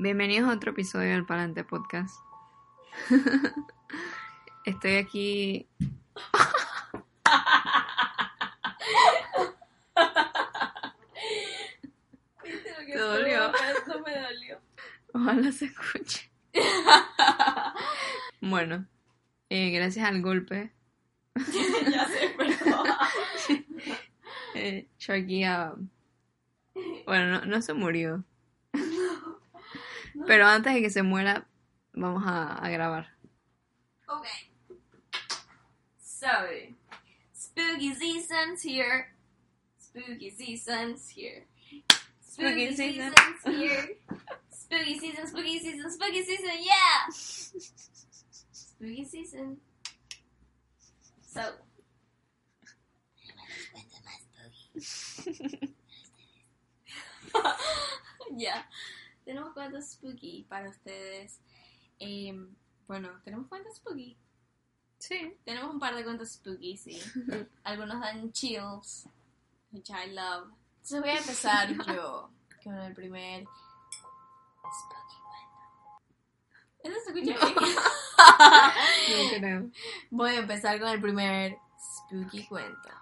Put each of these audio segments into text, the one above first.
Bienvenidos a otro episodio del Palante Podcast. Estoy aquí. ¿Viste lo que ¿Te dolió? No me dolió. Ojalá se escuche. Bueno, eh, gracias al golpe, ya sé, perdón. eh, yo aquí ah, Bueno, no, no se murió. Pero antes de que se muera, vamos a, a grabar. Okay. So, spooky season's here. Spooky season's here. Spooky Spooky season. season's here. Spooky season, spooky season, spooky season, yeah! Spooky season. So. Ya. Tenemos cuentos spooky para ustedes. Em, bueno, tenemos cuentos spooky. Sí. Tenemos un par de cuentos spooky, sí. Algunos dan chills, which I love. Entonces voy a empezar yo con el primer spooky cuento. ¿Eso se escucha bien? No creo. Voy a empezar con el primer spooky cuento.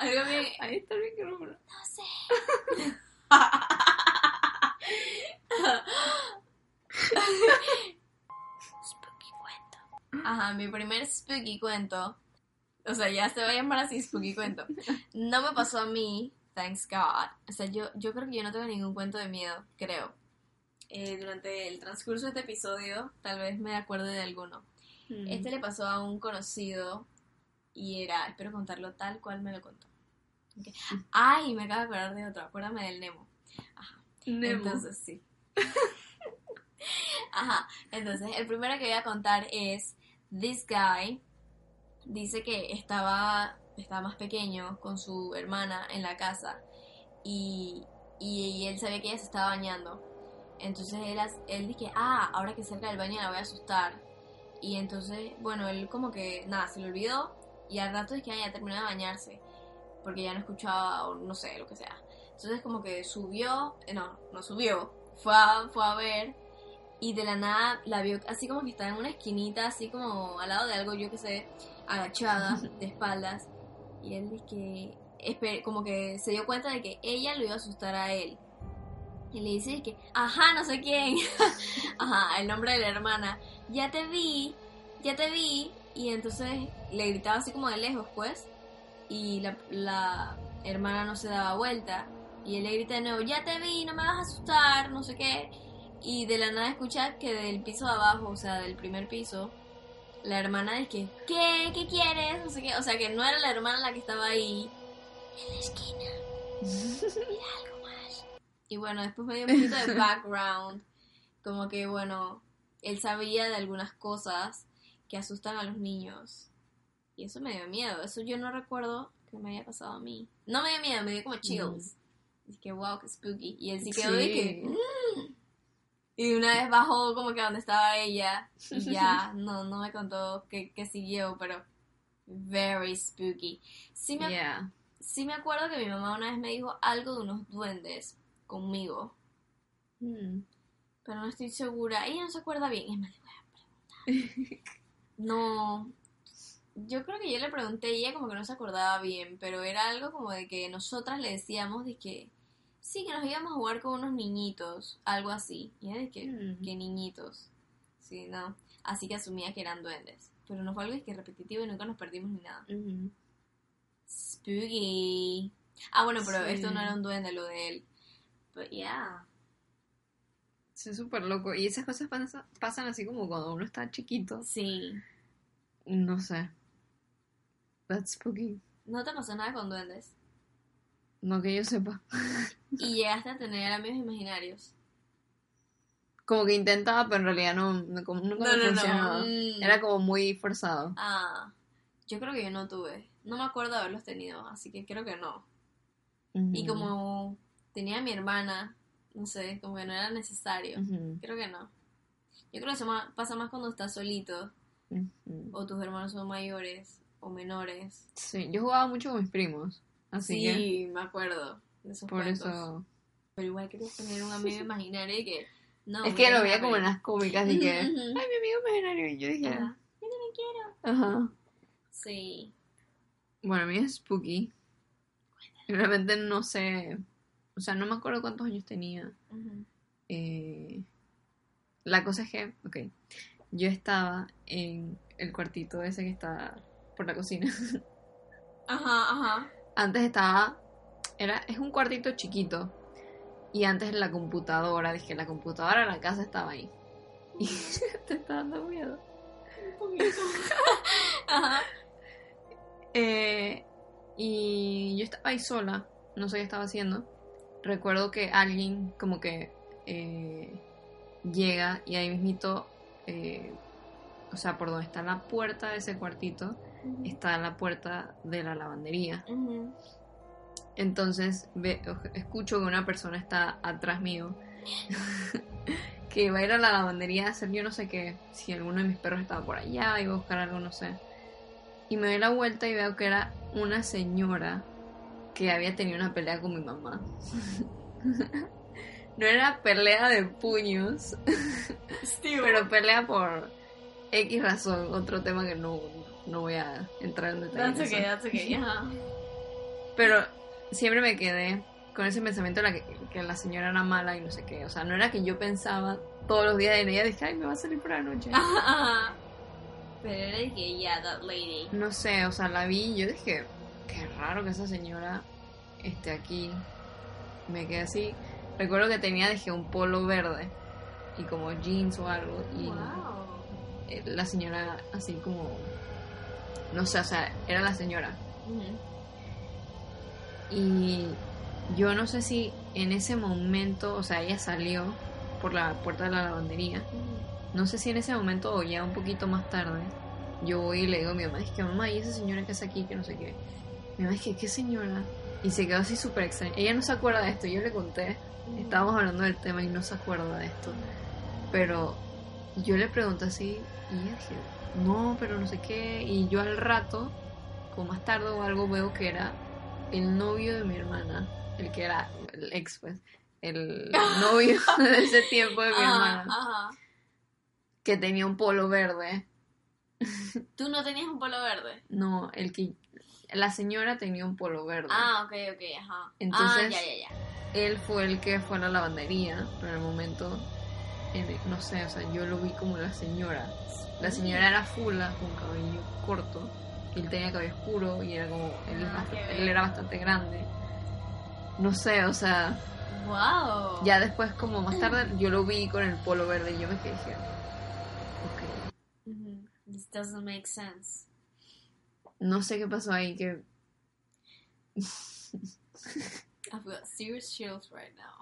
Algo bien... Ahí está el micrófono. No sé. spooky cuento. Ajá, mi primer spooky cuento. O sea, ya se va a llamar así spooky cuento. No me pasó a mí, thanks God. O sea, yo, yo creo que yo no tengo ningún cuento de miedo, creo. Eh, durante el transcurso de este episodio, tal vez me acuerde de alguno. Este le pasó a un conocido y era, espero contarlo tal cual me lo contó. Ay, me acabo de acordar de otro, acuérdame del Nemo. Ajá. Nemo. Entonces, sí. Ajá, entonces el primero que voy a contar es This Guy. Dice que estaba, estaba más pequeño con su hermana en la casa y, y, y él sabía que ella se estaba bañando. Entonces él, él dice, ah, ahora que cerca del baño la voy a asustar. Y entonces, bueno, él como que, nada, se le olvidó y al rato es que ya terminó de bañarse porque ya no escuchaba o no sé, lo que sea. Entonces como que subió, eh, no, no subió, fue a, fue a ver y de la nada la vio así como que estaba en una esquinita, así como al lado de algo, yo que sé, agachada, de espaldas. Y él dice que, como que se dio cuenta de que ella lo iba a asustar a él. Y le dice que, ajá, no sé quién, ajá, el nombre de la hermana, ya te vi, ya te vi. Y entonces le gritaba así como de lejos, pues y la, la hermana no se daba vuelta y él le grita de nuevo, ya te vi, no me vas a asustar, no sé qué. Y de la nada escucha que del piso de abajo, o sea, del primer piso, la hermana dice que, ¿qué? ¿Qué quieres? No sé qué. O sea, que no era la hermana la que estaba ahí en la esquina. Mira algo más. Y bueno, después me dio un poquito de background. Como que, bueno, él sabía de algunas cosas que asustan a los niños. Y eso me dio miedo. Eso yo no recuerdo que me haya pasado a mí. No me dio miedo, me dio como chills. Y que wow, que spooky. Y él sí quedó de que. "Mm". Y una vez bajó como que donde estaba ella. Y ya, no, no me contó que, que siguió, pero. Very spooky. Sí me, Yeah. sí me acuerdo que mi mamá una vez me dijo algo de unos duendes conmigo. Mm. Pero no estoy segura. Ella no se acuerda bien. Es más, le voy a preguntar. No. Yo creo que yo le pregunté y ella como que no se acordaba bien, pero era algo como de que nosotras le decíamos de que sí, que nos íbamos a jugar con unos niñitos, algo así. Y ella de que, Mm. que niñitos. Sí, no. Así que asumía que eran duendes. Pero no fue algo de que repetitivo y nunca nos perdimos ni nada. Ujú. Spooky. Ah, bueno, pero Sí. esto no era un duende, lo de él. Yeah. Es súper loco. Y esas cosas pasa- pasan así como cuando uno está chiquito. Sí. No sé. That's spooky. ¿No te pasó nada con duendes? No que yo sepa. Y llegaste a tener amigos imaginarios. Como que intentaba, pero en realidad no, no, como- nunca me funcionaba. Mm. Era como muy forzado. Ah, yo creo que yo no tuve. No me acuerdo de haberlos tenido, así que creo que no. Y como tenía a mi hermana, no sé, como que no era necesario. Creo que no. Yo creo que eso pasa más cuando estás solito o tus hermanos son mayores o menores. Sí, yo jugaba mucho con mis primos. Así sí, me acuerdo de esos por cuentos. eso. Pero igual querías tener un amigo imaginario y que... No, es que lo veía como en las cómicas y que. Ay, mi amigo imaginario. Y yo dije. Ajá. Yo también quiero. Ajá. Sí. Bueno, a mí es spooky. Realmente no sé. O sea, no me acuerdo cuántos años tenía. Eh, la cosa es que, ok, yo estaba en el cuartito ese que está por la cocina. Ajá, ajá. Antes estaba, era, es un cuartito chiquito. Y antes la computadora, dije, la computadora de la casa estaba ahí. Y te está dando miedo. Un poquito. Ajá. Eh, y yo estaba ahí sola, no sé qué estaba haciendo. Recuerdo que alguien como que eh, llega y ahí mismito, eh, o sea, por donde está la puerta de ese cuartito, está la puerta de la lavandería. Entonces ve- escucho que una persona está atrás mío, que va a ir a la lavandería a hacer yo no sé qué, si alguno de mis perros estaba por allá, iba a buscar algo, no sé. Y me doy la vuelta y veo que era una señora que había tenido una pelea con mi mamá. no era pelea de puños, pero pelea por X razón, otro tema que no, no voy a entrar en detalle. That's okay, that's okay. Ajá. Pero siempre me quedé con ese pensamiento de la que, que la señora era mala y no sé qué. O sea, no era que yo pensaba todos los días en ella, dije, ay, me va a salir por la noche. Pero era que, yeah, that lady. No sé, o sea, la vi y yo dije, qué raro que esa señora esté aquí. Me quedé así. Recuerdo que tenía, dije, un polo verde y como jeans o algo. Y Wow. eh, la señora así como... No sé, o sea, era la señora. Y yo no sé si en ese momento, o sea, ella salió por la puerta de la lavandería. No sé si en ese momento o ya un poquito más tarde, yo voy y le digo a mi mamá, es que mamá, ¿y esa señora que está aquí? Que no sé qué. Mi mamá es que, ¿qué señora? Y se quedó así súper extraña. Ella no se acuerda de esto, yo le conté. Estábamos hablando del tema y no se acuerda de esto. Pero yo le pregunté así y ella dije, no, pero no sé qué. Y yo al rato, como más tarde o algo, veo que era el novio de mi hermana, el que era el ex, pues, el novio de ese tiempo de mi Ajá, hermana, ajá. que tenía un polo verde. ¿Tú no tenías un polo verde? No, el que la señora tenía un polo verde. Ah, ok, ok, ajá. Entonces- Ah, ya, ya, ya. Él fue el que fue a la lavandería, pero en el momento, en- no sé, o sea, yo lo vi como la señora. La señora era fula, con cabello corto, y él tenía cabello oscuro, y era como, él, Ah, él bien. era bastante grande. No sé, o sea, Wow. ya después, como más tarde, yo lo vi con el polo verde, y yo me quedé, dije, ok. This doesn't make sense. No sé qué pasó ahí, que I've got serious chills right now.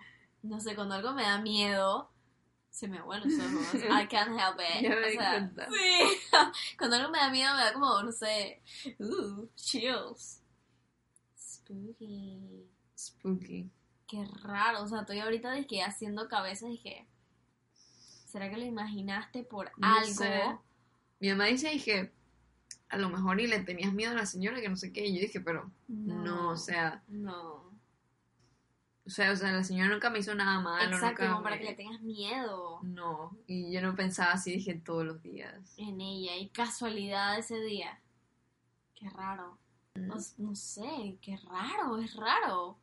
No sé, cuando algo me da miedo, se me aguan los ojos. I can't help it. Ya me O di sea, cuenta. Sí. Cuando algo me da miedo, me da como, no sé, uh, chills. Spooky. spooky. Qué raro. O sea, estoy ahorita de que haciendo cabezas y dije, ¿será que lo imaginaste por No algo? sé. Mi mamá dice, dije, a lo mejor y le tenías miedo a la señora, que no sé qué, y yo dije, pero no, o sea, No. o sea, o sea, la señora nunca me hizo nada malo, Exacto, nunca como para me- que le tengas miedo No, y yo no pensaba así, dije, todos los días. en ella. Y casualidad ese día. Qué raro. No, no sé, qué raro, es raro.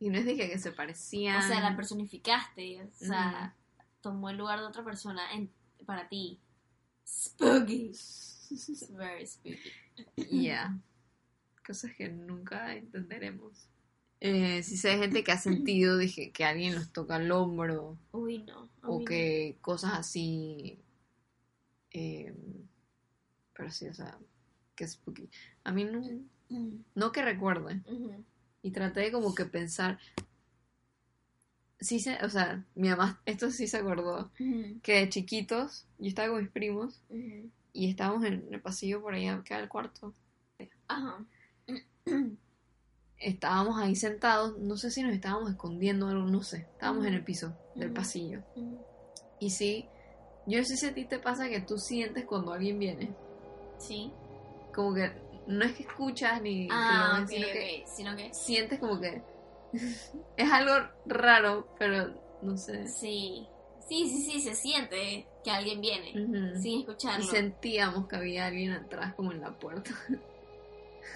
Y no es dije que se parecían. O sea, la personificaste. O sea, tomó el lugar de otra persona en, para ti. Spooky. It's very spooky. Ya. Cosas que nunca entenderemos. Eh, si sé de gente que ha sentido, dije, que alguien los toca el hombro, Uy, no. o que cosas así. eh, pero sí, o sea, que spooky. A mí no, no. Mm, no que recuerde. Y traté de como que pensar. Sí, se, o sea, mi mamá, esto sí se acordó. Que de chiquitos, yo estaba con mis primos ujú. Y estábamos en el pasillo por allá, que era el cuarto. Ajá. Estábamos ahí sentados, no sé si nos estábamos escondiendo o algo, no sé. Estábamos en el piso del pasillo. Y sí, yo no sé si a ti te pasa que tú sientes cuando alguien viene. Sí. Como que no es que escuchas ni Ah, sino que ok. Sino que. sientes como que es algo raro, pero no sé. Sí. Sí, sí, sí, se siente que alguien viene. Ujú. Sin Y escucharlo. sentíamos que había alguien atrás como en la puerta.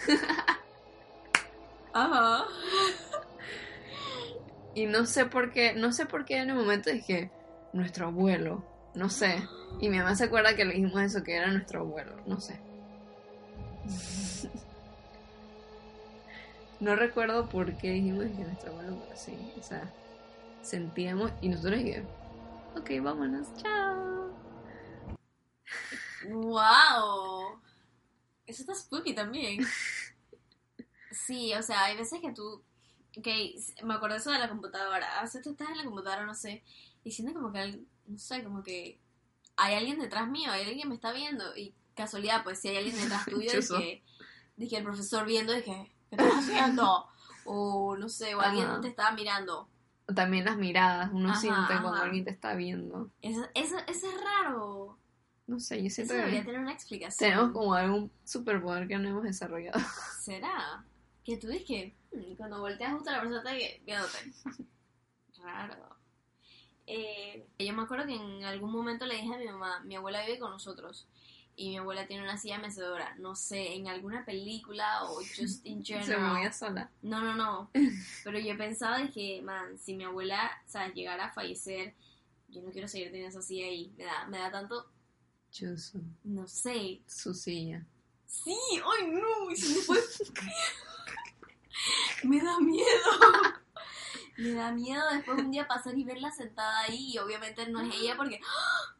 Ajá. Y no sé por qué, no sé por qué en el momento dije, nuestro abuelo, no sé. Y mi mamá se acuerda que le dijimos eso, que era nuestro abuelo, no sé. No recuerdo por qué dijimos que nuestro abuelo, pero sí, o sea, sentíamos y nosotros dije, ok, vámonos, chao. ¡Wow! Eso está spooky también. Sí, o sea, hay veces que tú. Ok, me acuerdo eso de la computadora. A veces tú estás en la computadora, no sé, y sientes como que. No sé, como que. Hay alguien detrás mío, hay alguien que me está viendo. Y casualidad, pues si hay alguien detrás tuyo, dije. Dije el profesor viendo, dije, ¿qué estás haciendo? O no sé, o alguien Ajá. te estaba mirando. También las miradas, uno Ajá, siente cuando alguien te está viendo. Eso, eso, eso es raro. No sé, yo Eso siento debería que tener una explicación. tenemos como algún superpoder que no hemos desarrollado. ¿Será? Que tú dices que mm, cuando volteas justo a la persona que- viéndote. Raro. Eh, yo me acuerdo que en algún momento le dije a mi mamá, mi abuela vive con nosotros y mi abuela tiene una silla mecedora. No sé, en alguna película o just in Se general. movía sola. No, no, no. Pero yo pensaba de que, man, si mi abuela, sabes, llegara a fallecer, yo no quiero seguir teniendo esa silla ahí. Me da, me da tanto, no sé. su silla. Sí, ay no, y si después... me da miedo. Me da miedo después un día pasar y verla sentada ahí y obviamente no es ella porque... ¡ah!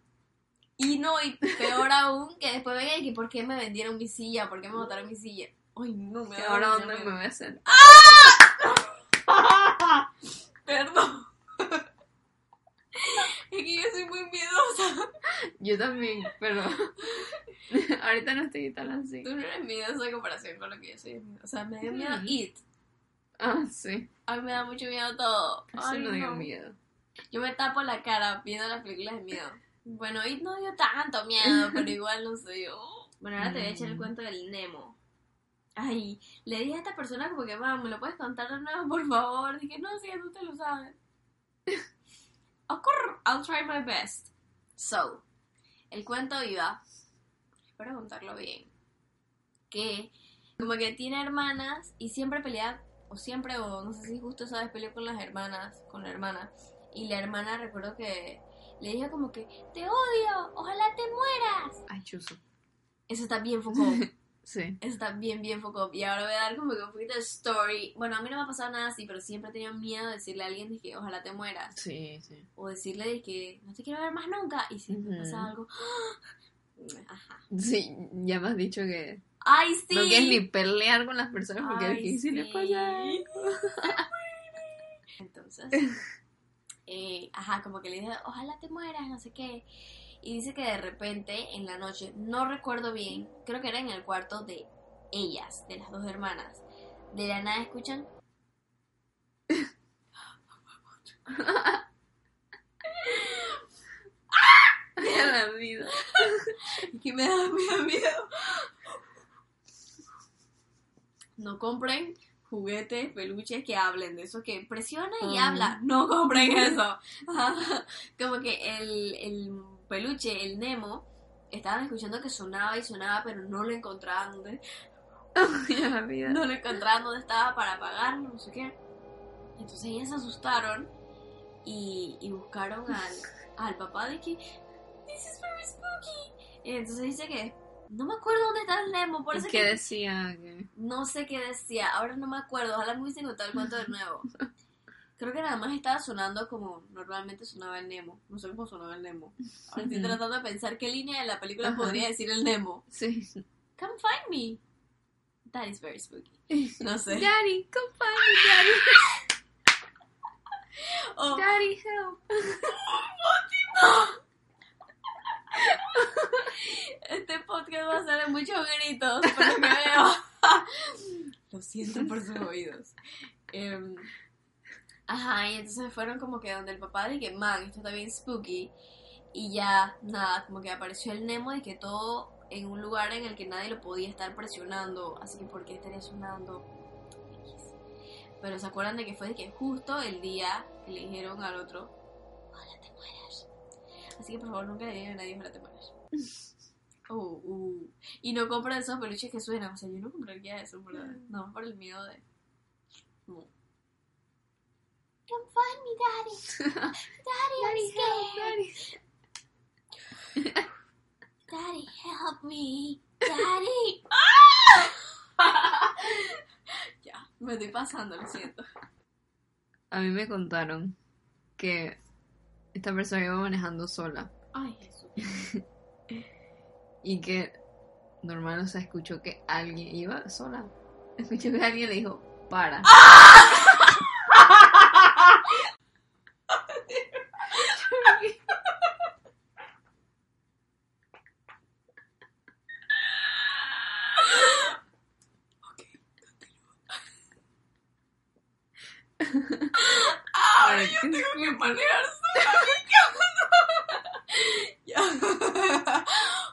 Y no, y peor aún, que después venga y que ¿por qué me vendieron mi silla? ¿Por qué me botaron mi silla? Ay, no, me ¿Y da ahora dónde me voy a hacer? Perdón. Es que yo soy muy miedosa. Yo también, pero ahorita no estoy tan así. Tú no eres miedosa en comparación con lo que yo soy. O sea, me dio miedo Mm. It. Ah, sí. A mí me da mucho miedo todo. Eso Ay, no dio no. miedo. Yo me tapo la cara viendo las películas de miedo. Bueno, It no dio tanto miedo, pero igual no sé yo. Bueno, ahora te voy a echar el Mm. cuento del Nemo. Ay, le dije a esta persona como que, mamá, ¿me lo puedes contar de nuevo, por favor? Dije, no, si ya tú te lo sabes. I'll try my best. So, el cuento iba, espero contarlo bien, que como que tiene hermanas y siempre pelea, o siempre, o no sé si justo esa vez peleó con las hermanas, con la hermana, y la hermana recuerdo que le dije como que, te odio, ojalá te mueras. Ay, chuzo. Eso está bien Foucault. Sí. Eso está bien, bien Foucault. Y ahora voy a dar como que un poquito de story. Bueno, a mí no me ha pasado nada así, pero siempre he tenido miedo de decirle a alguien de que ojalá te mueras. Sí, sí. O decirle de que no te quiero ver más nunca. Y si me pasa Ujú. algo. Ajá. Sí, ya me has dicho que ¡Ay, sí! no quieres ni pelear con las personas porque Ay, es que sí. pasa. Entonces, eh, ajá, como que le dije, ojalá te mueras, no sé qué. Y dice que de repente, en la noche, no recuerdo bien, creo que era en el cuarto de ellas, de las dos hermanas. De la nada escuchan. Mira la vida. que me da, me da miedo. No compren juguetes, peluches que hablen de eso que presiona y Ah. habla. No compren eso. Como que el, el peluche, el Nemo, estaban escuchando que sonaba y sonaba, pero no lo encontraban vida. no lo encontraban dónde estaba para apagarlo, no sé qué. Entonces ellas se asustaron y, y buscaron al, al papá de que This is very spooky. Y entonces dice que no me acuerdo dónde está el Nemo, por ¿Y eso qué que decía? Que... no sé qué decía, ahora no me acuerdo, ojalá me hubiesen contado el cuento de nuevo. Creo que nada más estaba sonando como normalmente sonaba el Nemo. No sé cómo sonaba el Nemo. Ahora estoy tratando de pensar qué línea de la película Ajá. podría decir el Nemo. Sí. Come find me. That is very spooky. No sé. Daddy, come find me, daddy. Oh, Daddy, help. este podcast va a ser de muchos gritos, por lo que veo. Lo siento por sus oídos. Em, ajá, y entonces fueron como que donde el papá dije, man, esto está bien spooky. Y ya, nada, como que apareció el Nemo de que todo en un lugar en el que nadie lo podía estar presionando, así que ¿por qué estaría sonando? Pero se acuerdan de que fue de que justo el día que le dijeron al otro. Así que por favor nunca le digan a nadie ojalá te mueras. Oh, uh. Y no compren esos peluches que suenan, o sea, yo no compraría eso, ¿verdad? No, por el miedo de... No. Come find me, daddy. Daddy, I'm scared. Daddy, help me. Daddy. ya, me estoy pasando, lo siento. A mí me contaron que esta persona iba manejando sola Ay, Jesús. y que normal, o sea, escuchó que alguien iba sola. Escuchó que alguien le dijo, para. Ahora yo tengo que manejar sola. ya.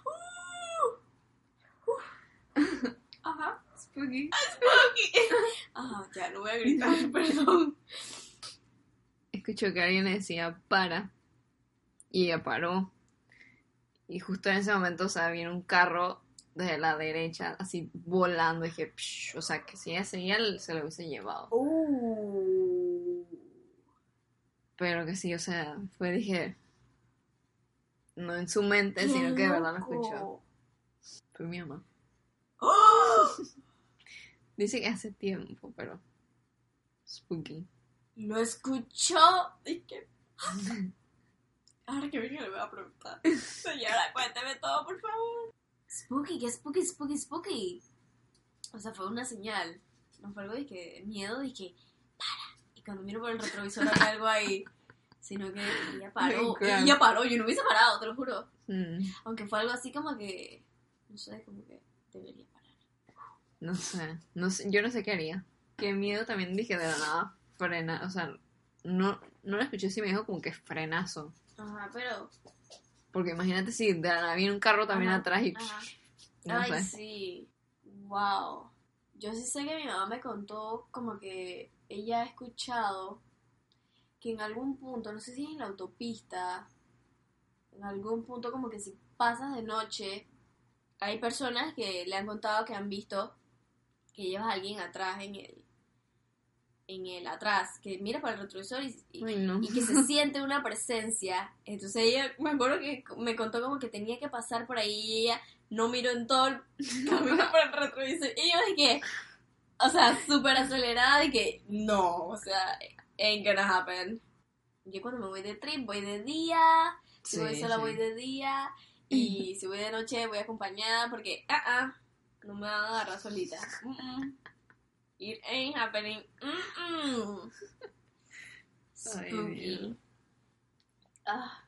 Uh. Uh. Ajá. Spooky. Ajá, ya, no voy a gritar, perdón. Escuchó que alguien decía, para. Y ella paró. Y justo en ese momento, o sea, viene un carro desde la derecha, así volando. Y dije, "Psh", o sea, que si ella seguía, se lo hubiese llevado. Uh. Pero que sí, o sea, fue, dije, no en su mente, sino que de verdad lo escuchó. Fue mi mamá. ¡Oh! Dice que hace tiempo, pero spooky. Lo escuchó. Y que... Ahora que venga le voy a preguntar. Señora, cuénteme todo, por favor. Spooky, ¿qué spooky, spooky, spooky? O sea, fue una señal. No fue algo de que miedo, que para. Y cuando miro por el retrovisor había algo ahí. Sino que ella paró. Ella paró, yo no hubiese parado, te lo juro. Mm, Aunque fue algo así como que. No sé, como que debería parar. no sé, no sé, yo no sé qué haría. Qué miedo también dije de la nada, frena, o sea, no, no lo escuché si me dijo como que frenazo. Ajá, pero. Porque imagínate si de la nada viene un carro también Ajá, atrás y ajá. no Ay, sé. sí. Wow. Yo sí sé que mi mamá me contó como que ella ha escuchado que en algún punto, no sé si es en la autopista, en algún punto como que si pasas de noche, hay personas que le han contado que han visto que llevas a alguien atrás en el en el atrás, que mira para el retrovisor y, y- Ay, no. y que se siente una presencia. Entonces ella, me acuerdo que me contó como que tenía que pasar por ahí y ella no miró en todo el camino por el retrovisor. Y yo que, o sea, súper acelerada de que no, o sea, ain't gonna happen. Yo cuando me voy de trip voy de día, si Sí, voy sola sí. voy de día y si voy de noche voy acompañada porque, ah, ah, no me van a agarrar solita. It ain't happening. Spooky. Ah,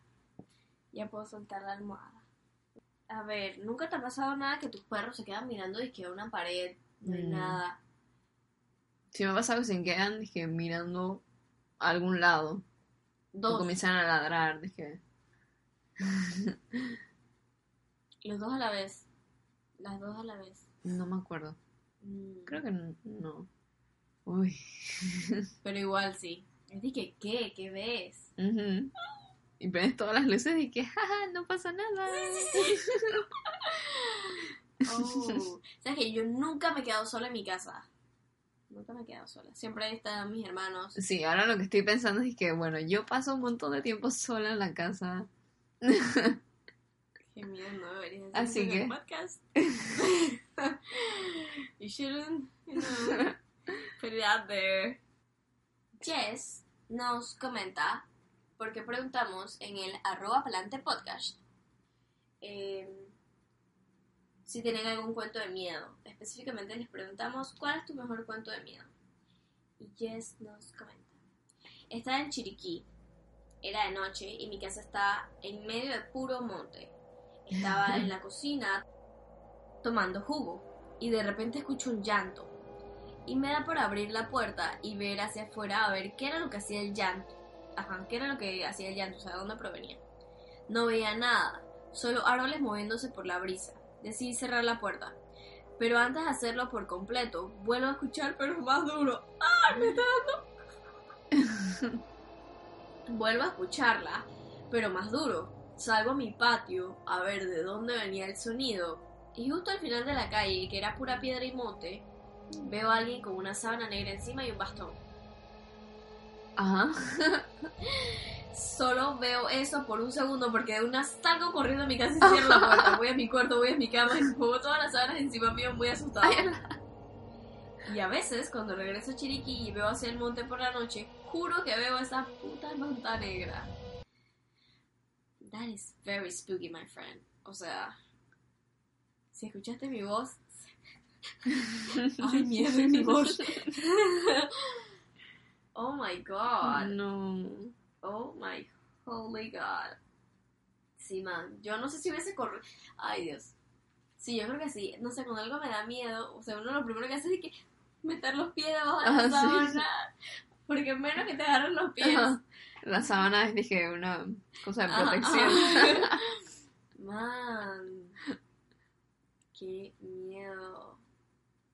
ya puedo soltar la almohada. A ver, ¿nunca te ha pasado nada que tus perros se quedan mirando y que una pared no hay Mm. nada? Si me pasa algo sin quedan, dije, mirando a algún lado. O Dos, comienzan a ladrar, dije. los dos a la vez. Las dos a la vez. No me acuerdo. Mm, Creo que no. Uy. Pero igual sí. Es de que, ¿qué? ¿Qué ves? Y prendes todas las luces y que, jaja, no pasa nada. Oh, ¿Sabes que yo nunca me he quedado sola en mi casa? Nunca me he quedado sola. Siempre están mis hermanos. Sí, ahora lo que estoy pensando es que, bueno, yo paso un montón de tiempo sola en la casa. Qué miedo, no deberías Así que- podcast. you shouldn't, you know, put it out there. Jess nos comenta, porque preguntamos en el arroba palante podcast, eh, si tienen algún cuento de miedo. Específicamente les preguntamos, ¿cuál es tu mejor cuento de miedo? Y Jess nos comenta, está en Chiriquí, era de noche y mi casa está en medio de puro monte. Estaba en la cocina tomando jugo y de repente escucho un llanto. Y me da por abrir la puerta y ver hacia afuera a ver qué era lo que hacía el llanto. Ajá, qué era lo que hacía el llanto, o sea, de dónde provenía. No veía nada, solo árboles moviéndose por la brisa. Decidí cerrar la puerta. Pero antes de hacerlo por completo, vuelvo a escuchar, pero más duro. ¡Ay, me está dando! vuelvo a escucharla, pero más duro. Salgo a mi patio a ver de dónde venía el sonido. Y justo al final de la calle, que era pura piedra y monte, veo a alguien con una sábana negra encima y un bastón. Ajá. Solo veo eso por un segundo porque de una salgo corriendo a mi casa y cierro la puerta. Voy a mi cuarto, voy a mi cama y pongo todas las sábanas encima mío muy asustada. Y a veces, cuando regreso a Chiriquí y veo hacia el monte por la noche, juro que veo esa puta manta negra. That is very spooky, my friend. O sea, si escuchaste mi voz... Ay, miedo en mi voz. oh my god. No. Oh my holy god. Sí, man. Yo no sé si hubiese corrido. Ay, Dios. Sí, yo creo que sí. No sé, cuando algo me da miedo, o sea, uno lo primero que hace es que meter los pies debajo de la sí. sábana. Porque menos que te agarren los pies. Ajá. La sábana es, dije, una cosa de protección. ajá. Man. Qué miedo.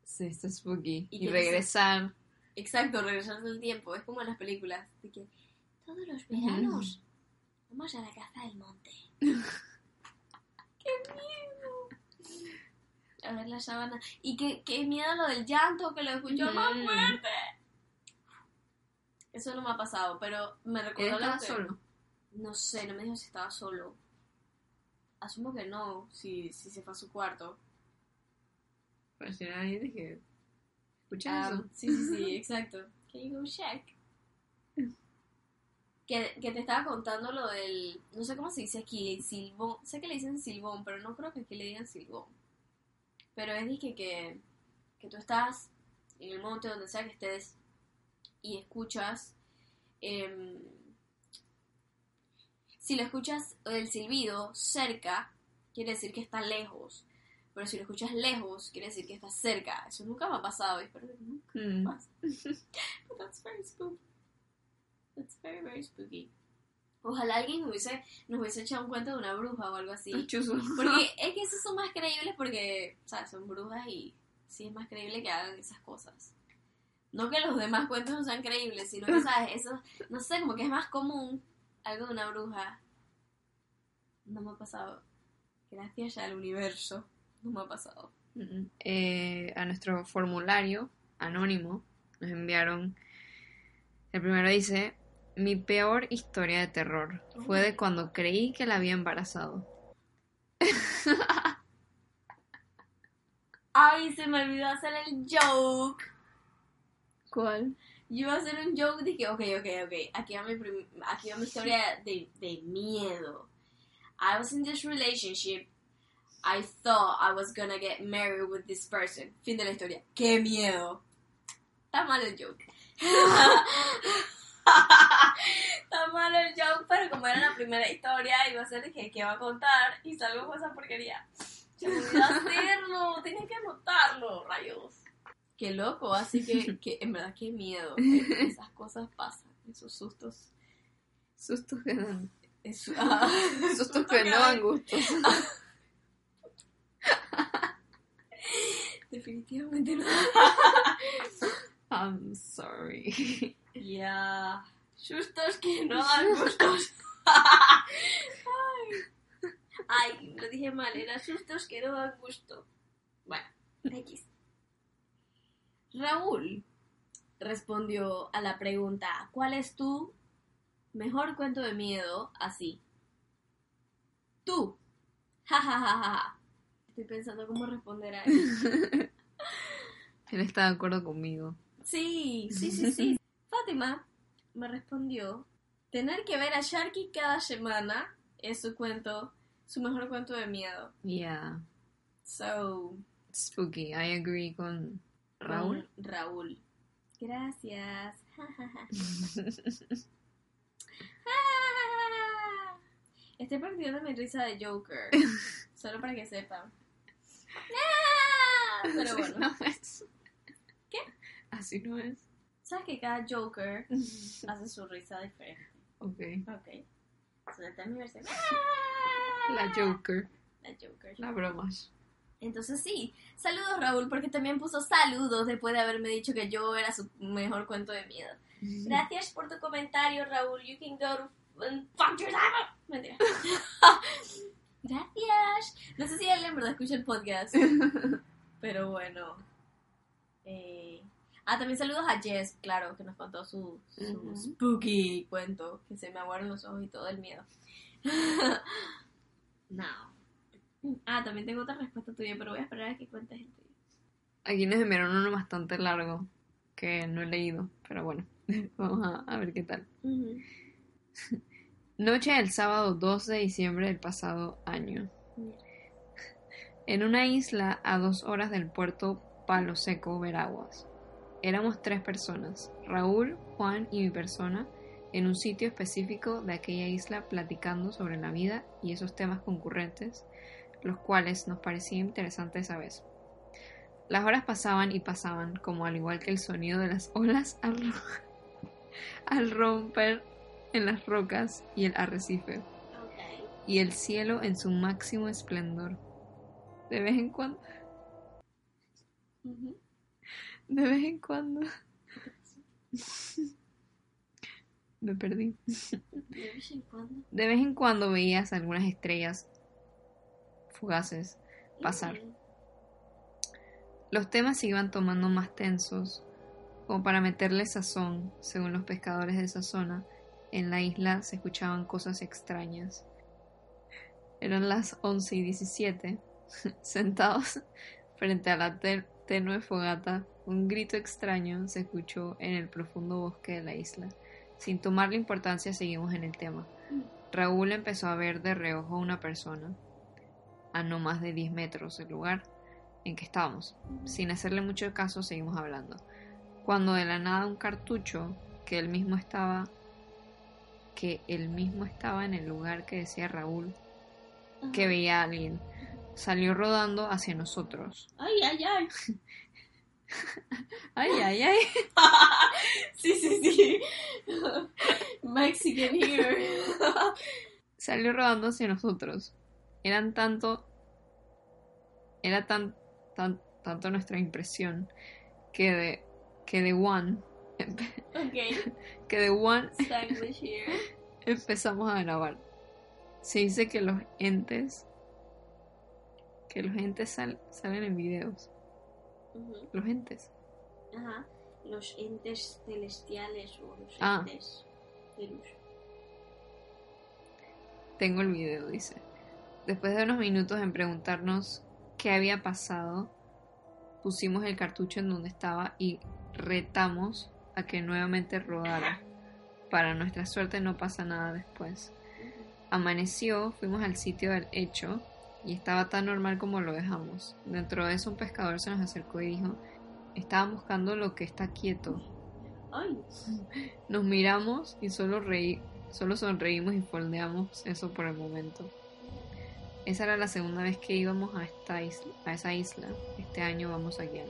Sí, está spooky. ¿Y Y, regresar. Exacto, regresar del tiempo. Es como en las películas. De que todos los veranos vamos a la casa del monte. ¡Qué miedo! A ver la sábana. Y qué, qué miedo lo del llanto, que lo escuchó más Ujú. fuerte. Eso no me ha pasado, pero me estaba que... solo. No sé, no me dijo si estaba solo. Asumo que no, si, si se fue a su cuarto. Pero si era ahí, dije. ¿Escuchas Ah, eso? sí, sí, sí, exacto. Can you go check? Que, que te estaba contando lo del. No sé cómo se dice aquí, silbón. Sé que le dicen silbón, pero no creo que aquí le digan silbón. Pero es dije que, que tú estás en el monte, donde sea que estés, y escuchas. em, si lo escuchas el silbido cerca, quiere decir que está lejos. Pero si lo escuchas lejos, quiere decir que está cerca. Eso nunca me ha pasado y espero que nunca Mm. pase. But that's very spooky. That's very, very spooky. Ojalá alguien hubiese, nos hubiese echado un cuento de una bruja o algo así. Chuzo. Porque es que esos son más creíbles porque, o sea, son brujas y sí es más creíble que hagan esas cosas. No que los demás cuentos no sean creíbles, sino que, ¿sabes? Eso, no sé, como que es más común algo de una bruja. No me ha pasado. Gracias al universo. No me ha pasado. Eh, a nuestro formulario anónimo nos enviaron. El primero dice: Mi peor historia de terror fue de cuando creí que la había embarazado. Ay, se me olvidó hacer el joke. ¿Cuál? Yo iba a hacer un joke de que, ok, ok, ok, aquí va mi, prim- aquí va mi historia de, de miedo. I was in this relationship. I thought I was gonna get married with this person. Fin de la historia. ¡Qué miedo! Está mal el joke. Está mal el joke, pero como era la primera historia, iba a ser de que, ¿qué va a contar? Y salgo con esa porquería. Se me olvidó hacerlo, tenía que anotarlo, rayos. Qué loco, así que, que en verdad qué miedo. Esas cosas pasan, esos sustos. Sustos que dan. Ah, Sustos que no dan gustos. Definitivamente no. I'm sorry. Ya. Sustos que no dan gustos. Ay. Ay, lo dije mal, era sustos que no dan gusto. Bueno, X. Raúl respondió a la pregunta, ¿cuál es tu mejor cuento de miedo? Así. Tú. Ja, ja, ja, ja, ja. Estoy pensando cómo responder a eso. Él está de acuerdo conmigo. Sí, sí, sí, sí. Fátima me respondió, tener que ver a Sharky cada semana es su cuento, su mejor cuento de miedo. Yeah. So, Spooky. I agree con Raúl. con Raúl. Gracias. Estoy practicando mi risa de Joker, solo para que sepan. Ah, Pero bueno, No es. ¿Qué? Así no es. sabes que cada Joker hace su risa diferente. Ok. Ok. Mi versión. La Joker. La Joker. La bromas. Entonces sí, saludos Raúl, porque también puso saludos después de haberme dicho que yo era su mejor cuento de miedo. Gracias por tu comentario, Raúl. You can go to and fuck yourself. Mentira. Gracias. No sé si él en verdad escucha el podcast. Pero bueno. Eh, Ah, también saludos a Jess, claro, que nos contó su, spooky cuento, que se me aguaron los ojos y todo el miedo. No. Ah, también tengo otra respuesta tuya, pero voy a esperar a que cuentes el tuyo. Aquí nos enviaron uno bastante largo que no he leído, pero bueno, vamos a, a ver qué tal. Noche del sábado 2 de diciembre del pasado año. En una isla a dos horas del puerto Palo Seco, Veraguas. Éramos tres personas, Raúl, Juan y mi persona, en un sitio específico de aquella isla platicando sobre la vida y esos temas concurrentes, los cuales nos parecían interesantes a vez. Las horas pasaban y pasaban, como al igual que el sonido de las olas al, ro- al romper en las rocas y el arrecife, y el cielo en su máximo esplendor. De vez en cuando, de vez en cuando. Me perdí. De vez en cuando. De vez en cuando veías algunas estrellas fugaces pasar. Los temas se iban tomando más tensos, como para meterle sazón, según los pescadores de esa zona. En la isla se escuchaban cosas extrañas. Eran las 11 y 17, sentados frente a la te- tenue fogata. Un grito extraño se escuchó en el profundo bosque de la isla. Sin tomarle importancia, seguimos en el tema. Raúl empezó a ver de reojo a una persona, a no más de 10 metros del lugar en que estábamos. Sin hacerle mucho caso, seguimos hablando. Cuando de la nada un cartucho que él mismo estaba que él mismo estaba en el lugar que decía Raúl que veía a alguien salió rodando hacia nosotros. Ay, ay, ay. Ay, ay, ay. sí, sí, sí. Mexican here. Salió rodando hacia nosotros. Eran tanto era tan, tan tanto nuestra impresión que de que de one ok. que de one here. empezamos a grabar. Se dice que los entes que los entes sal- salen en videos. Los entes. Ajá. Los entes celestiales o los Ah. entes de luz. Tengo el video, dice. Después de unos minutos en preguntarnos qué había pasado, pusimos el cartucho en donde estaba y retamos a que nuevamente rodara. Para nuestra suerte no pasa nada después. Amaneció, fuimos al sitio del hecho y estaba tan normal como lo dejamos. Dentro de eso un pescador se nos acercó y dijo, estaban buscando lo que está quieto. Ay. Nos miramos y solo reí, solo sonreímos y foldeamos eso por el momento. Esa era la segunda vez que íbamos a esta isla, a esa isla. Este año vamos allá.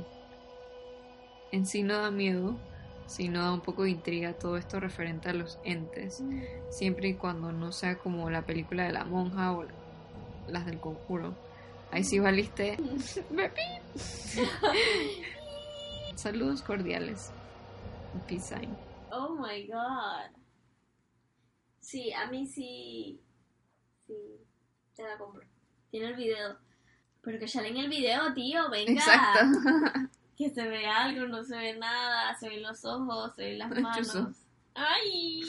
En sí no da miedo, sino da un poco de intriga todo esto referente a los entes, siempre y cuando no sea como la película de la monja o las del conjuro. Ahí sí valiste. Saludos cordiales. Peace sign. Oh my god. Sí, a mí sí. Sí, te la compro. Tiene el video. Pero que sale en el video, tío, venga. Exacto. Que se ve algo, no se ve nada, se ven los ojos, se ven las manos. chuzo. Ay,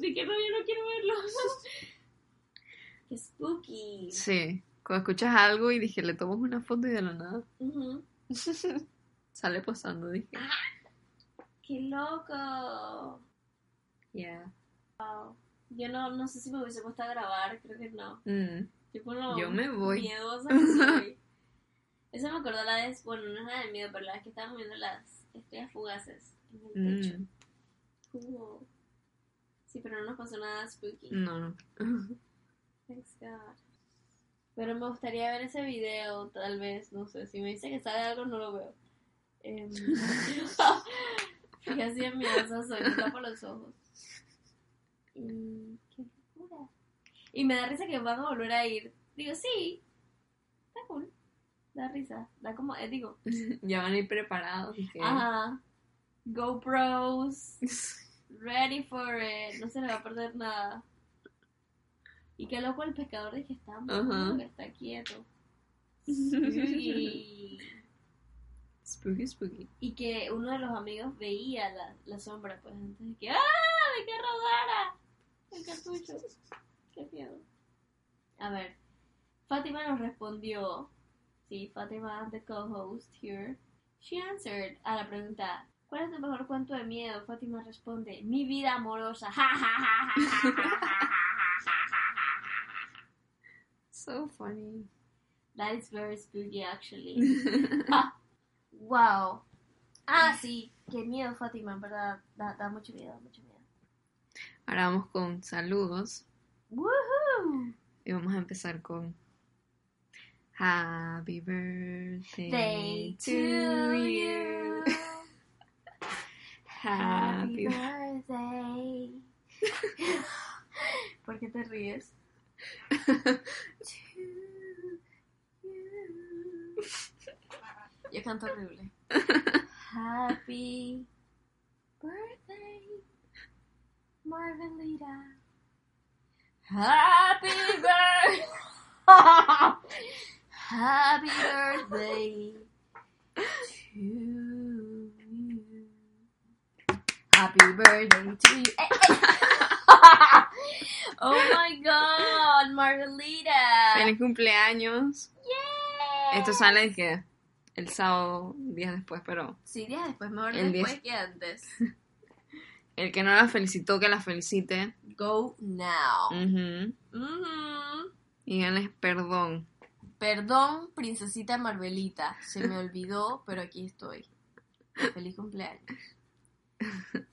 de que no, yo no quiero verlo. Qué spooky. Sí, cuando escuchas algo y dije, le tomas una foto y de la nada sale posando, dije. Qué loco. Yeah. Yo no, no sé si me hubiese puesto a grabar, creo que no. Mm, Yo, Yo me voy. Miedosa que soy. Eso me acordó la vez, bueno, no es nada del miedo, pero la vez que estábamos viendo las estrellas fugaces en el techo. mm, Sí, pero no nos pasó nada spooky. No, no. Thanks God. Pero me gustaría ver ese video, tal vez, no sé. Si me dice que sale algo, no lo veo. Em, Fíjate así de miedosa soy, me tapo los ojos. Y qué locura. Y me da risa que van a volver a ir. Digo, sí, está cool. Da risa. Da como, eh, digo, Ya van a ir preparados. y que- ajá. GoPros. Ready for it. No se le va a perder nada. Y qué loco el pescador de que está, uh que está quieto. Y... Spooky, spooky. Y que uno de los amigos veía la, la sombra, pues antes de que ¡Ah! ¡De que rodara! El cartucho. ¡Qué miedo! A ver, Fátima nos respondió. Sí, Fátima, the co-host here. She answered a la pregunta: ¿Cuál es tu mejor cuento de miedo? Fátima responde: Mi vida amorosa. ¡Ja, ja, ja, ja, ja, ja, ja. So funny. That is very spooky actually. Wow. Ah, sí. Qué miedo, Fátima, en verdad. Da, da mucho miedo, mucho miedo. Ahora vamos con saludos. Woohoo! Y vamos a empezar con Happy birthday Day to you. Happy birthday. ¿Por qué te ríes? Yo canto horrible. Happy birthday, Marvelita. Happy birthday. Happy birthday to you. Happy birthday to you. Eh, eh. oh my god, Marvelita. Feliz cumpleaños. Yeah. Esto sale que el sábado, días después, pero Sí, días después, mejor El después diez. que antes. el que no la felicitó, que la felicite. Go now. Ujú. Mhm. Díganles perdón. Perdón, princesita Marvelita. Se me olvidó, pero aquí estoy. Feliz cumpleaños.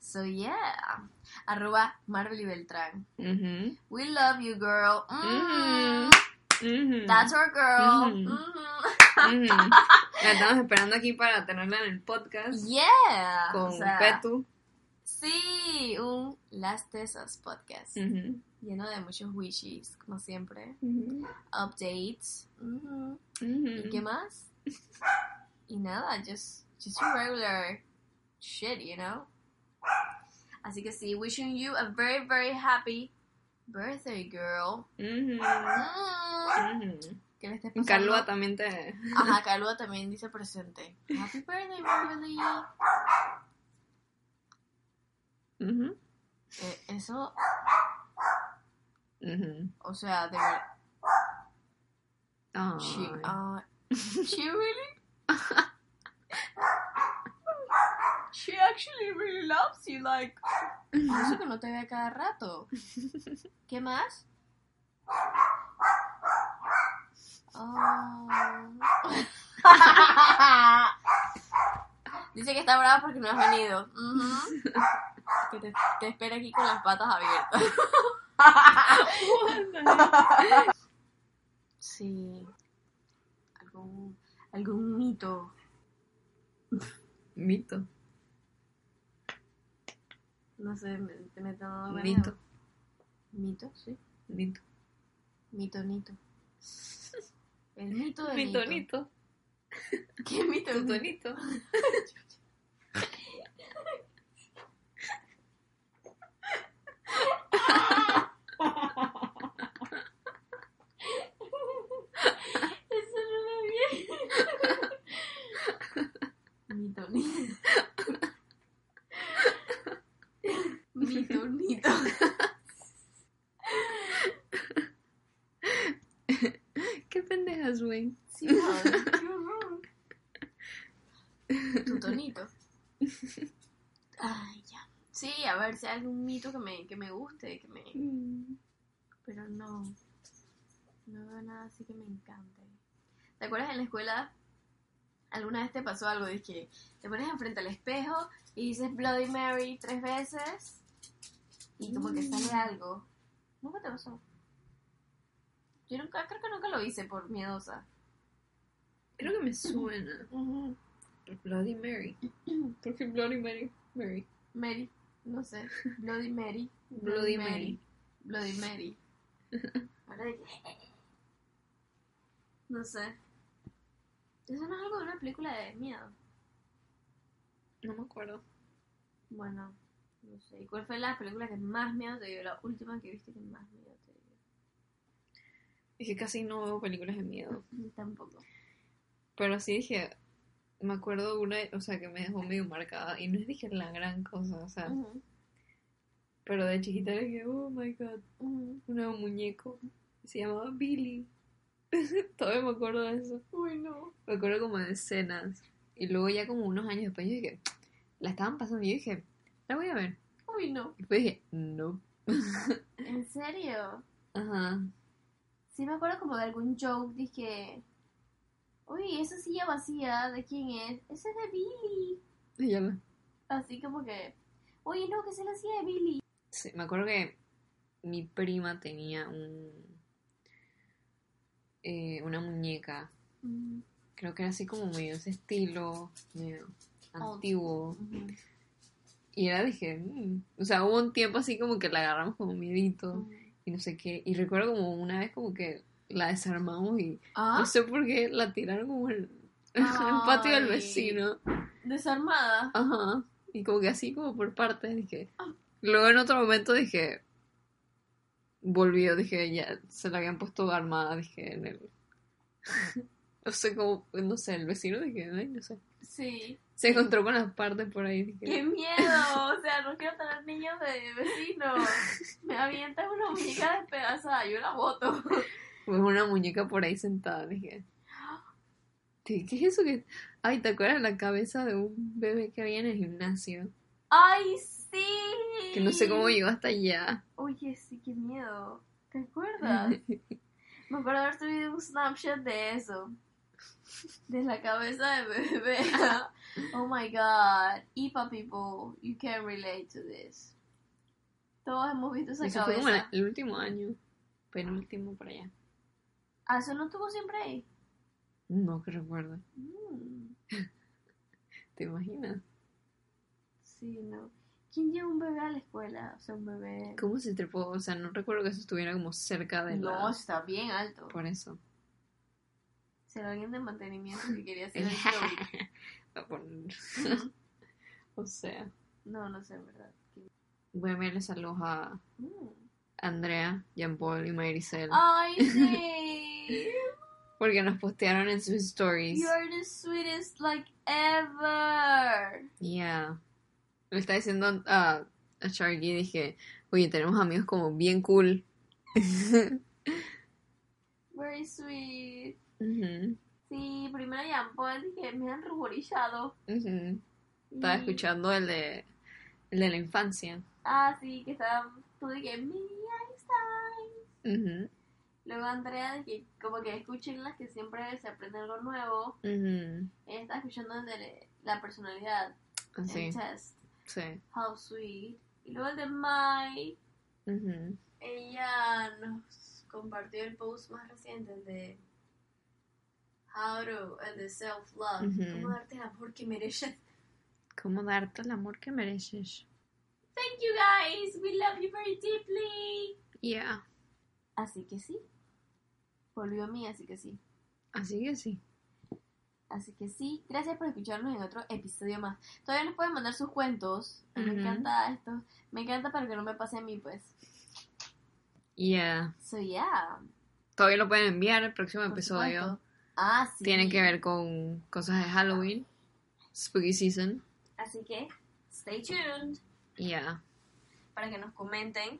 So yeah. Arroba Marvel y Beltrán. We love you, girl. Mm. That's our girl. Ujú. La estamos esperando aquí para tenerla en el podcast Yeah. con O sea, Petu. Sí, un Las Tesas podcast. Lleno de muchos wishes, como siempre. Updates. ¿Y qué más? y nada, just, just regular shit, you know? Así que sí, wishing you a very, very happy birthday, girl. Ujú. Mm. Ujú. Que le estés Y pasando. Calúa también te... Ajá, Calúa también dice presente. Happy birthday, Marley. Ujú. Eh, eso, Ujú. o sea, de verdad. She, uh, she really? she actually really loves you, like. Eso que no te ve cada rato. ¿Qué más? Oh. Dice que está brava porque no has venido. Ujú. Que te, te espera aquí con las patas abiertas. Sí. Algún, algún mito. Mito. No sé, me, te me dando ganas. Mito. Mito, sí. Mito. Mitonito. El mito de Mito, Nito. nito. ¿Qué mito? Tu tonito. Eso no lo vi. Mitonito. Mitonito. Qué pendejas, güey. Sí, madre, qué horror. Tu tonito. Ay, ya. Sí, a ver si hay algún mito que me, que me guste, que me... Pero no. No veo nada así que me encante. ¿Te acuerdas en la escuela? ¿Alguna vez te pasó algo? de que te pones enfrente al espejo y dices Bloody Mary tres veces y como que sale algo. ¿Nunca te pasó? Yo nunca, creo que nunca lo hice por miedosa. Creo que me suena. Bloody Mary. ¿Por qué Bloody Mary? Mary. Mary, no sé. Bloody Mary. Bloody Mary. Bloody Mary. Ahora de que- No sé. Eso no es algo de una película de miedo. No me acuerdo. Bueno, no sé. ¿Y cuál fue la película que más miedo te dio? La última que viste que más miedo te dio. Es que casi no veo películas de miedo. Tampoco. Pero sí dije, me acuerdo de una, o sea, que me dejó medio marcada. Y no es dije la gran cosa, o sea. Pero de chiquita dije, oh my god, un muñeco. Se llamaba Billy. Todavía me acuerdo de eso. Uy, no. Me acuerdo como de escenas. Y luego ya como unos años después yo dije, la estaban pasando. Y yo dije, la voy a ver. Uy, no. Y después dije, no. ¿En serio? Ajá. Sí me acuerdo como de algún joke, dije... Uy, esa silla vacía, ¿de quién es? Esa es de Billy. Y ya no. Así como que... Oye, no, que es la silla de Billy. Sí, me acuerdo que mi prima tenía un eh, una muñeca. Mm, Creo que era así como medio ese estilo, medio antiguo. ujú, Y era, dije, mm. o sea, hubo un tiempo así como que la agarramos como miedito y no sé qué. Y recuerdo como una vez como que la desarmamos y Ah, no sé por qué la tiraron como en el patio del vecino. desarmada. Ajá. Y como que así como por partes dije. Ah. Luego en otro momento dije. Volvió, dije, ya se la habían puesto armada, dije, en el. no sé cómo, no sé, el vecino dije, ay, no sé. Sí. Se encontró con las partes por ahí, ¡Qué dije. miedo! O sea, no quiero tener niños de vecinos. Me avientas una muñeca despedazada, yo la boto. Pues una muñeca por ahí sentada, dije. ¿Qué qué es eso que.? Ay, ¿te acuerdas la cabeza de un bebé que había en el gimnasio? ¡Ay, sí! Que no sé cómo llegó hasta allá. Oye, sí, qué miedo. ¿Te acuerdas? Me acuerdo haber subido un snapshot de eso. De la cabeza de bebé. oh my god. IPA people, you can relate to this. Todos hemos visto esa Eso fue como cabeza. el el último año. Penúltimo por allá. Ah, eso no estuvo siempre ahí. No que recuerdo. Mm, ¿Te imaginas? sí, no. ¿Quién lleva un bebé a la escuela? O sea, un bebé. ¿Cómo se trepó? O sea, no recuerdo que eso estuviera como cerca de la... No, está bien alto. Por eso. Será alguien de mantenimiento que quería hacer el o sea, No, no sé, en verdad. voy a enviarle saludos a Mm. Andrea, Jean Paul y Maricel. Ay, sí. Porque nos postearon en sus stories. You're the sweetest like ever. Yeah. Le estaba diciendo a, a Sharky, dije, oye, tenemos amigos como bien cool. Very sweet. Ujú, Sí, primero Jean Paul dije, me han ruborizado. Estaba Y- escuchando el de, el de la infancia. Ah, sí, que estaba. Tú dije, Mini Einstein. Luego Andrea dije, como que escuchen las que siempre se aprende algo nuevo. Ella estaba escuchando el de la personalidad, Así, el test. Sí. How sweet. Y luego el de Mai. Ella nos compartió el post más reciente de How to, el de self love. Cómo darte el amor que mereces. ¿Cómo darte el amor que mereces? Thank you guys. We love you very deeply. Yeah. Así que sí. Volvió a mí, así que sí. Así que sí. Así que sí, gracias por escucharnos en otro episodio más. Todavía nos pueden mandar sus cuentos. Me encanta esto. Me encanta, pero que no me pase a mí, pues. Yeah. So, yeah. Todavía lo pueden enviar el próximo por episodio. supuesto. Ah, sí. Tiene que ver con cosas de Halloween. Spooky season. Así que, stay tuned. Yeah. para que nos comenten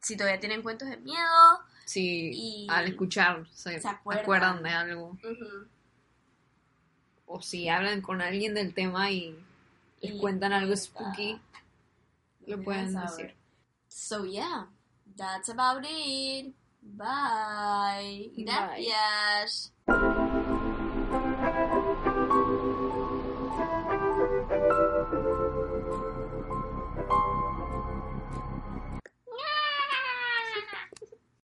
si todavía tienen cuentos de miedo. Si Y- al escuchar se, se acuerdan. acuerdan. de algo. O si hablan con alguien del tema y les Y cuentan algo spooky, lo pueden decir. So yeah, that's about it. Bye. Bye. Gracias.